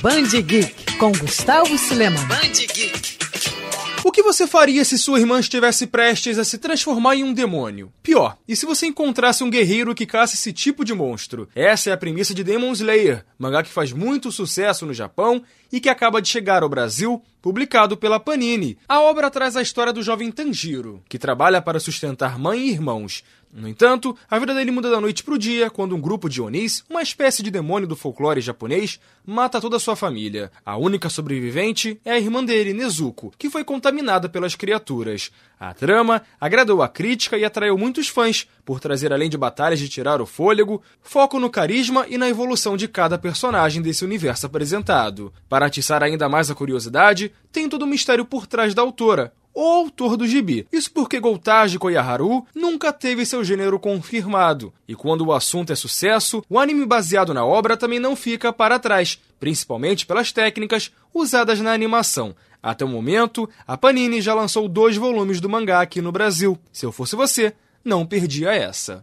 Band Geek com Gustavo Silema. Band Geek. O que você faria se sua irmã estivesse prestes a se transformar em um demônio? Pior, e se você encontrasse um guerreiro que caça esse tipo de monstro? Essa é a premissa de Demon Slayer, mangá que faz muito sucesso no Japão e que acaba de chegar ao Brasil, publicado pela Panini. A obra traz a história do jovem Tanjiro, que trabalha para sustentar mãe e irmãos. No entanto, a vida dele muda da noite para o dia quando um grupo de Onis, uma espécie de demônio do folclore japonês, mata toda a sua família. A única sobrevivente é a irmã dele, Nezuko, que foi contaminada pelas criaturas. A trama agradou a crítica e atraiu muitos fãs, por trazer além de batalhas de tirar o fôlego, foco no carisma e na evolução de cada personagem desse universo apresentado. Para atiçar ainda mais a curiosidade, tem todo o mistério por trás da autora, o autor do gibi. Isso porque Goltaji Koyaharu nunca teve seu gênero confirmado. E quando o assunto é sucesso, o anime baseado na obra também não fica para trás, principalmente pelas técnicas usadas na animação. Até o momento, a Panini já lançou dois volumes do mangá aqui no Brasil. Se eu fosse você, não perdia essa.